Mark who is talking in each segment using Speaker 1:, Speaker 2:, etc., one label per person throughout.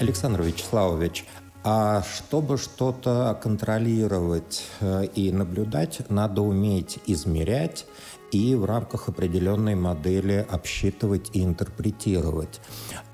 Speaker 1: Александр Вячеславович, а чтобы что-то контролировать э, и наблюдать, надо уметь измерять и в рамках определенной модели обсчитывать и интерпретировать.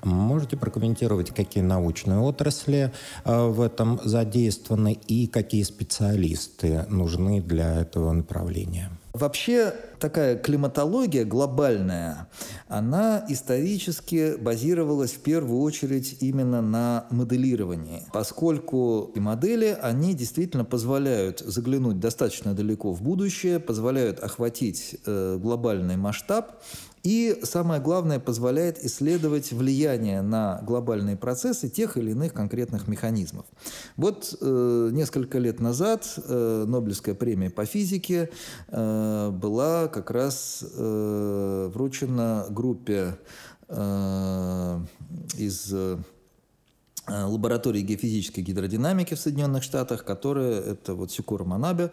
Speaker 1: Можете прокомментировать, какие научные отрасли э, в этом задействованы и какие специалисты нужны для этого направления?
Speaker 2: Вообще такая климатология глобальная, она исторически базировалась в первую очередь именно на моделировании, поскольку модели, они действительно позволяют заглянуть достаточно далеко в будущее, позволяют охватить э, глобальный масштаб, и самое главное, позволяет исследовать влияние на глобальные процессы тех или иных конкретных механизмов. Вот э, несколько лет назад э, Нобелевская премия по физике э, была как раз э, вручена группе э, из Э, лаборатории геофизической гидродинамики в Соединенных Штатах, которая, это вот Сикура Манабе,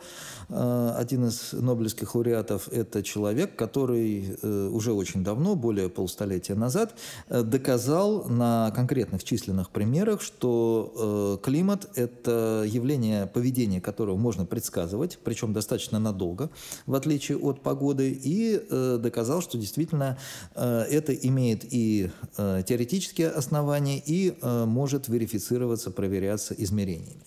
Speaker 2: э, один из нобелевских лауреатов, это человек, который э, уже очень давно, более полстолетия назад, доказал на конкретных численных примерах, что климат – это явление поведения, которого можно предсказывать, причем достаточно надолго, в отличие от погоды, и доказал, что действительно это имеет и теоретические основания, и может может верифицироваться, проверяться измерениями.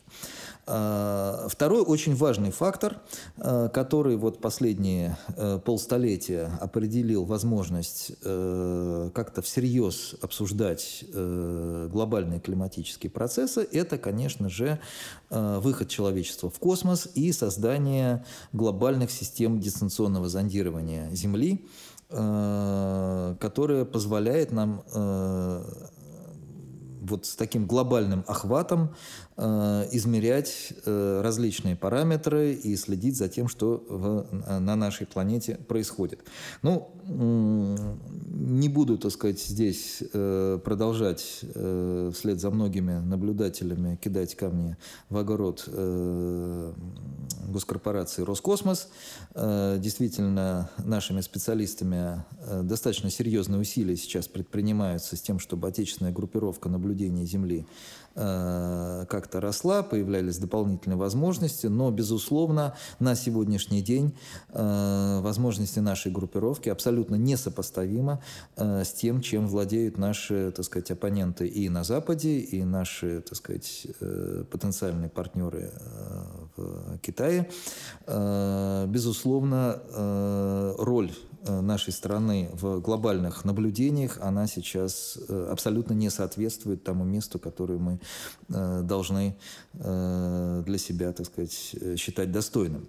Speaker 2: А, второй очень важный фактор, а, который вот последние э, полстолетия определил возможность э, как-то всерьез обсуждать э, глобальные климатические процессы, это, конечно же, выход человечества в космос и создание глобальных систем дистанционного зондирования Земли, которая позволяет нам вот с таким глобальным охватом э, измерять э, различные параметры и следить за тем, что в, на нашей планете происходит. Ну, не буду, так сказать, здесь э, продолжать э, вслед за многими наблюдателями кидать камни в огород э, госкорпорации Роскосмос. Э, действительно, нашими специалистами э, достаточно серьезные усилия сейчас предпринимаются с тем, чтобы отечественная группировка наблюдения Земли Э, как-то росла, появлялись дополнительные возможности, но, безусловно, на сегодняшний день э, возможности нашей группировки абсолютно несопоставимы э, с тем, чем владеют наши, так сказать, оппоненты и на Западе, и наши, так сказать, потенциальные партнеры в Китае. Безусловно, роль нашей страны в глобальных наблюдениях, она сейчас э, абсолютно не соответствует тому месту, которое мы э, должны для себя, так сказать, считать достойным.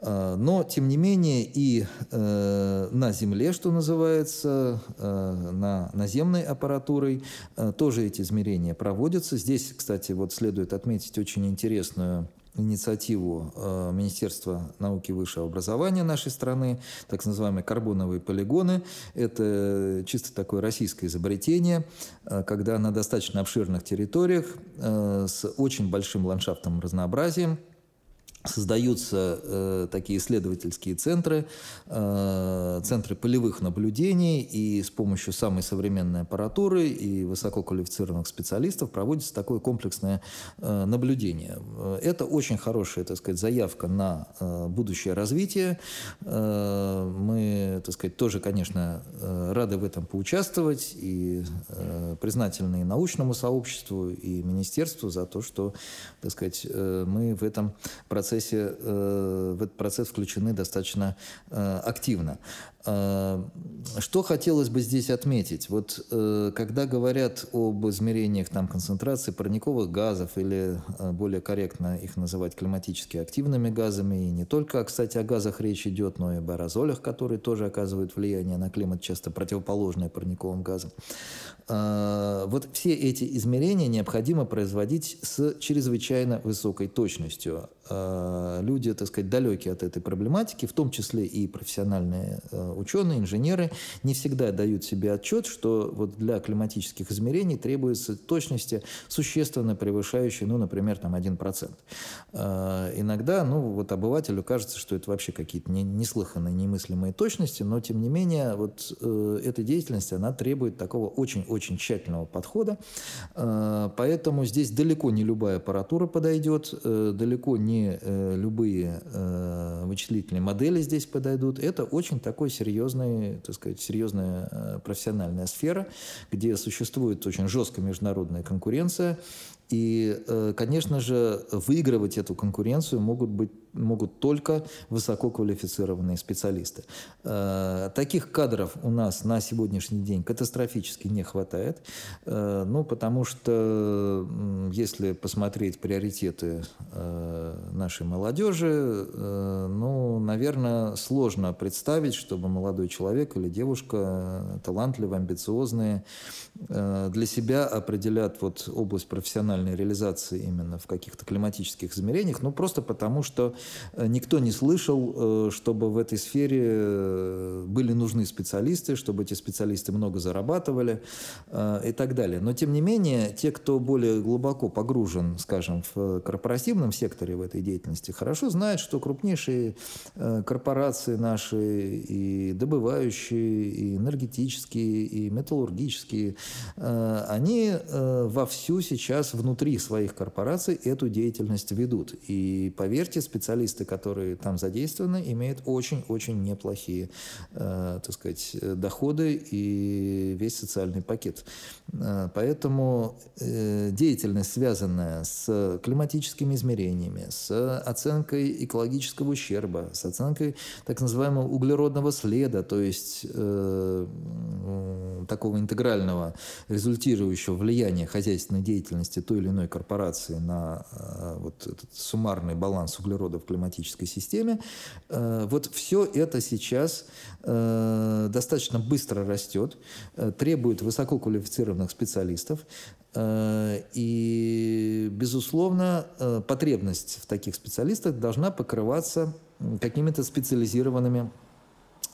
Speaker 2: Но, тем не менее, и на Земле, что называется, на наземной аппаратурой тоже эти измерения проводятся. Здесь, кстати, вот следует отметить очень интересную инициативу э, Министерства науки и высшего образования нашей страны, так называемые карбоновые полигоны. Это чисто такое российское изобретение, э, когда на достаточно обширных территориях э, с очень большим ландшафтным разнообразием Создаются э, такие исследовательские центры, э, центры полевых наблюдений, и с помощью самой современной аппаратуры и высококвалифицированных специалистов проводится такое комплексное э, наблюдение. Это очень хорошая, так сказать, заявка на э, будущее развитие. Э, мы, так сказать, тоже, конечно, э, рады в этом поучаствовать и э, признательны и научному сообществу, и министерству за то, что, так сказать, э, мы в этом процессе процессе, э, в этот процесс включены достаточно э, активно. Э, что хотелось бы здесь отметить? Вот когда говорят об измерениях там, концентрации парниковых газов или более корректно их называть климатически активными газами, и не только, кстати, о газах речь идет, но и об аэрозолях, которые тоже оказывают влияние на климат, часто противоположное парниковым газам. Вот все эти измерения необходимо производить с чрезвычайно высокой точностью. Люди, так сказать, далекие от этой проблематики, в том числе и профессиональные ученые, инженеры не всегда дают себе отчет, что вот для климатических измерений требуется точности существенно превышающей, ну, например, там 1%. Иногда, ну, вот обывателю кажется, что это вообще какие-то неслыханные, немыслимые точности, но, тем не менее, вот эта деятельность, она требует такого очень-очень тщательного подхода, поэтому здесь далеко не любая аппаратура подойдет, далеко не любые вычислительные модели здесь подойдут. Это очень такой серьезный, так сказать, серьезная э, профессиональная сфера, где существует очень жесткая международная конкуренция, и, э, конечно же, выигрывать эту конкуренцию могут, быть, могут только высококвалифицированные специалисты. Э, таких кадров у нас на сегодняшний день катастрофически не хватает. Э, ну, потому что, если посмотреть приоритеты нашей молодежи, ну, наверное, сложно представить, чтобы молодой человек или девушка, талантливые, амбициозные, для себя определят вот область профессиональной реализации именно в каких-то климатических измерениях, ну просто потому, что э, никто не слышал, э, чтобы в этой сфере э, были нужны специалисты, чтобы эти специалисты много зарабатывали и так далее. Но тем не менее, те, кто более глубоко погружен, скажем, в корпоративном секторе в этой деятельности, хорошо знают, что крупнейшие корпорации наши и добывающие, и энергетические, и металлургические, они вовсю сейчас внутри своих корпораций эту деятельность ведут. И поверьте, специалисты, которые там задействованы, имеют очень-очень неплохие, э, так сказать, доходы и весь социальный пакет. Э, поэтому э, деятельность, связанная с климатическими измерениями, с оценкой экологического ущерба, с оценкой так называемого углеродного следа, то есть э, такого интегрального результирующего влияния хозяйственной деятельности той или иной корпорации на э, вот этот суммарный баланс углерода в климатической системе, э, вот все это сейчас э, достаточно быстро растет, требует высококвалифицированных специалистов, и, безусловно, потребность в таких специалистах должна покрываться какими-то специализированными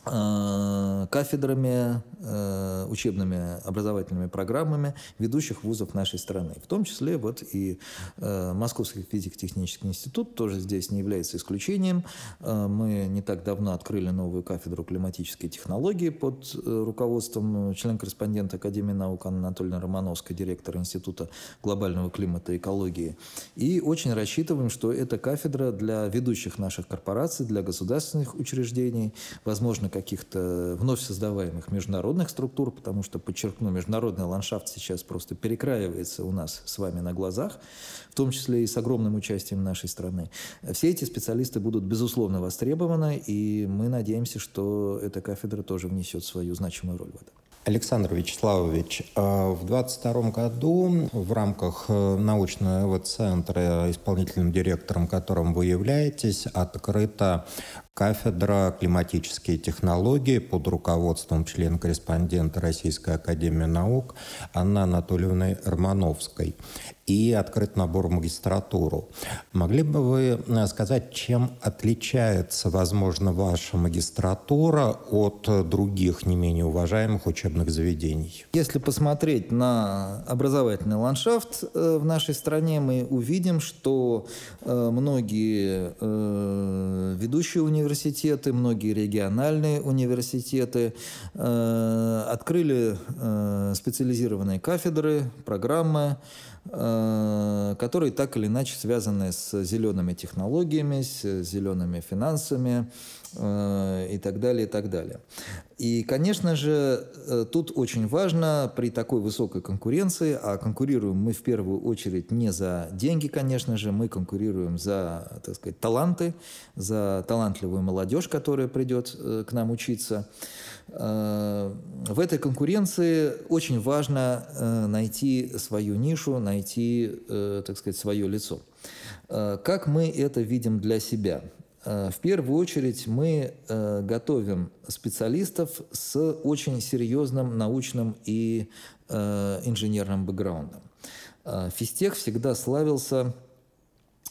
Speaker 2: кафедрами, э, учебными образовательными программами ведущих вузов нашей страны. В том числе вот и э, Московский физико-технический институт тоже здесь не является исключением. Мы не так давно открыли новую кафедру климатической технологии под руководством член-корреспондента Академии наук Анатольевны Романовской, директора Института глобального климата и экологии. И очень рассчитываем, что эта кафедра для ведущих наших корпораций, для государственных учреждений, возможно, каких-то вновь создаваемых международных структур, потому что, подчеркну, международный ландшафт сейчас просто перекраивается у нас с вами на глазах, в том числе и с огромным участием нашей страны. Все эти специалисты будут, безусловно, востребованы, и мы надеемся, что эта кафедра тоже внесет свою значимую роль в этом.
Speaker 1: Александр Вячеславович, э, в 2022 году в рамках э, научного центра, исполнительным директором которым вы являетесь, открыта кафедра климатические технологии под руководством члена-корреспондента Российской Академии Наук Анны Анатольевны Романовской и открыт набор в магистратуру. Могли бы вы э, сказать, чем отличается, возможно, ваша магистратура от других не менее уважаемых учебных заведений?
Speaker 2: Если посмотреть на образовательный ландшафт э, в нашей стране, мы увидим, что э, многие ведущие университеты, многие региональные университеты открыли специализированные кафедры, программы, Э, которые так или иначе связаны с зелеными технологиями, с зелеными финансами э, и так далее, и так далее. И, конечно же, э, тут очень важно при такой высокой конкуренции, а конкурируем мы в первую очередь не за деньги, конечно же, мы конкурируем за, так сказать, таланты, за талантливую молодежь, которая придет к нам учиться, Э, в этой конкуренции очень важно э, найти свою нишу, найти, э, так сказать, свое лицо. Как мы это видим для себя? В первую очередь мы готовим специалистов с очень серьезным научным и инженерным бэкграундом. Физтех всегда славился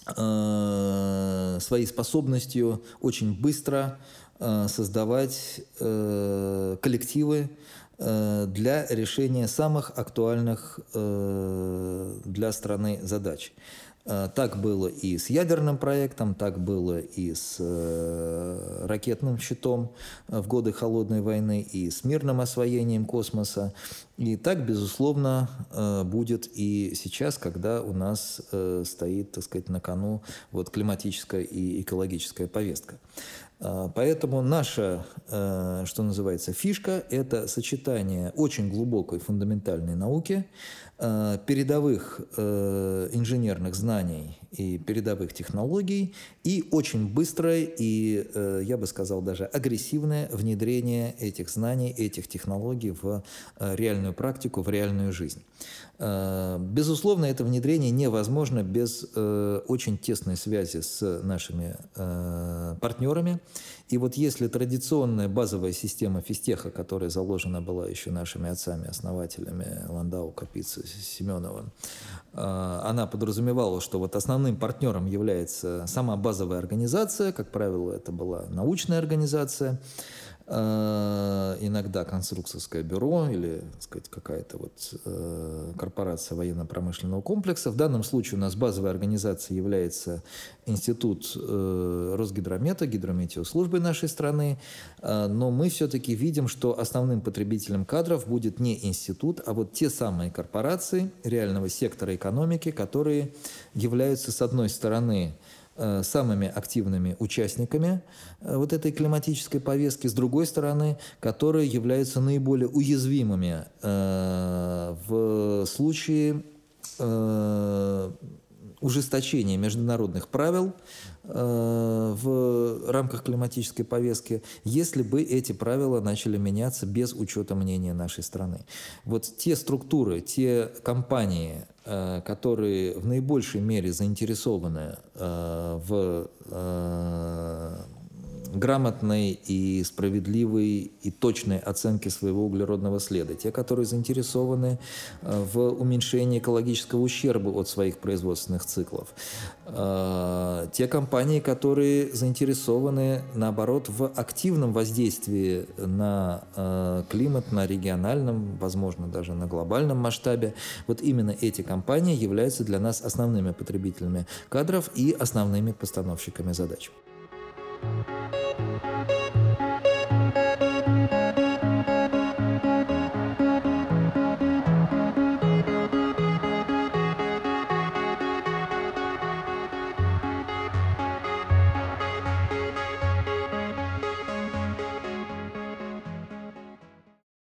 Speaker 2: своей способностью очень быстро создавать коллективы для решения самых актуальных для страны задач. Э, так было и с ядерным проектом, так было и с э, ракетным щитом э, в годы Холодной войны, и с мирным освоением космоса. И так, безусловно, будет и сейчас, когда у нас стоит, так сказать, на кону вот климатическая и экологическая повестка. Поэтому наша, что называется, фишка – это сочетание очень глубокой фундаментальной науки – передовых э, инженерных знаний и передовых технологий и очень быстрое и, э, я бы сказал, даже агрессивное внедрение этих знаний, этих технологий в реальную практику, в реальную жизнь. Безусловно, это внедрение невозможно без очень тесной связи с нашими партнерами. И вот если традиционная базовая система физтеха, которая заложена была еще нашими отцами-основателями Ландау, Капицы, Семенова, э, она подразумевала, что вот основным партнером является сама базовая организация, как правило, это была научная организация, иногда конструкторское бюро или сказать, какая-то вот э, корпорация военно-промышленного комплекса. В данном случае у нас базовой организацией является Институт э, Росгидромета, гидрометеослужбы нашей страны, но мы все-таки видим, что основным потребителем кадров будет не институт, а вот те самые корпорации реального сектора экономики, которые являются, с одной стороны, Э, самыми активными участниками э, вот этой климатической повестки, с другой стороны, которые являются наиболее уязвимыми э, в случае ужесточения международных правил в рамках климатической повестки, если бы эти правила начали меняться без учета мнения нашей страны. Вот те структуры, те компании, Э, которые в наибольшей мере заинтересованы э, в э, грамотной и справедливой и точной оценке своего углеродного следа. Те, которые заинтересованы э, в уменьшении экологического ущерба от своих производственных циклов. Э, те компании, которые заинтересованы, наоборот, в активном воздействии на э, климат, на региональном, возможно, даже на глобальном масштабе. Вот именно эти компании являются для нас основными потребителями кадров и основными постановщиками задач. Thank you.